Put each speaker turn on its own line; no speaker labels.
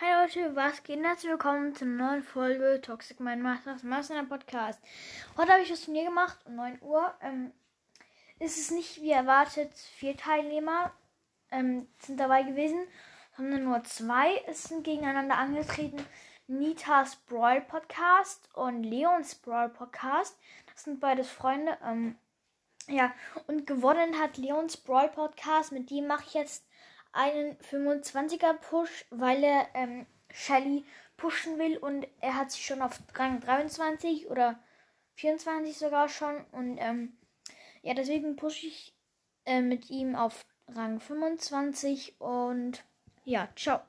Hi Leute, was geht? Herzlich willkommen zur neuen Folge Toxic Mind Masters Master Podcast. Heute habe ich das Turnier gemacht um 9 Uhr. Ähm, ist es nicht wie erwartet vier Teilnehmer ähm, sind dabei gewesen, sondern nur zwei. Es sind gegeneinander angetreten. Nitas Brawl Podcast und Leons Brawl Podcast. Das sind beides Freunde. Ähm, ja, und gewonnen hat Leons Brawl Podcast. Mit dem mache ich jetzt einen 25er Push, weil er ähm, Shelly pushen will und er hat sich schon auf Rang 23 oder 24 sogar schon und ähm, ja, deswegen pushe ich äh, mit ihm auf Rang 25 und ja, ciao.